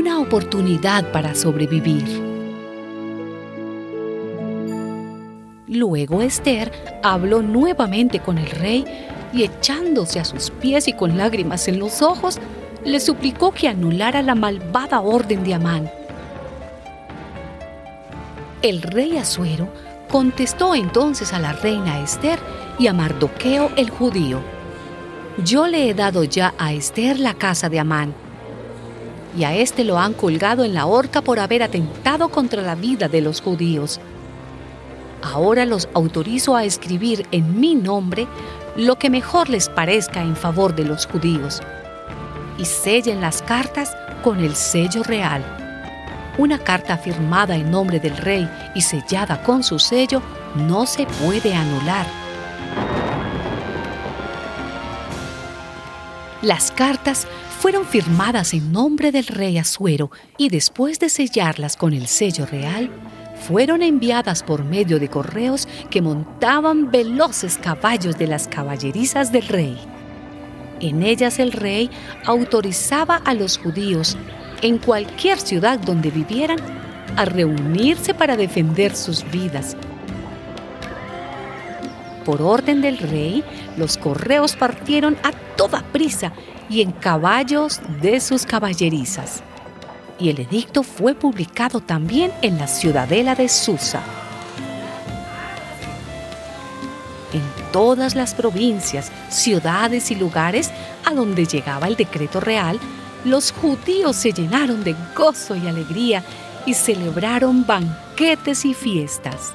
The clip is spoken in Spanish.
oportunidad para sobrevivir. Luego Esther habló nuevamente con el rey y echándose a sus pies y con lágrimas en los ojos, le suplicó que anulara la malvada orden de Amán. El rey Asuero contestó entonces a la reina Esther y a Mardoqueo el judío. Yo le he dado ya a Esther la casa de Amán, y a éste lo han colgado en la horca por haber atentado contra la vida de los judíos. Ahora los autorizo a escribir en mi nombre lo que mejor les parezca en favor de los judíos, y sellen las cartas con el sello real. Una carta firmada en nombre del rey y sellada con su sello no se puede anular. Las cartas fueron firmadas en nombre del rey Asuero y después de sellarlas con el sello real, fueron enviadas por medio de correos que montaban veloces caballos de las caballerizas del rey. En ellas el rey autorizaba a los judíos, en cualquier ciudad donde vivieran, a reunirse para defender sus vidas por orden del rey, los correos partieron a toda prisa y en caballos de sus caballerizas. Y el edicto fue publicado también en la ciudadela de Susa. En todas las provincias, ciudades y lugares a donde llegaba el decreto real, los judíos se llenaron de gozo y alegría y celebraron banquetes y fiestas.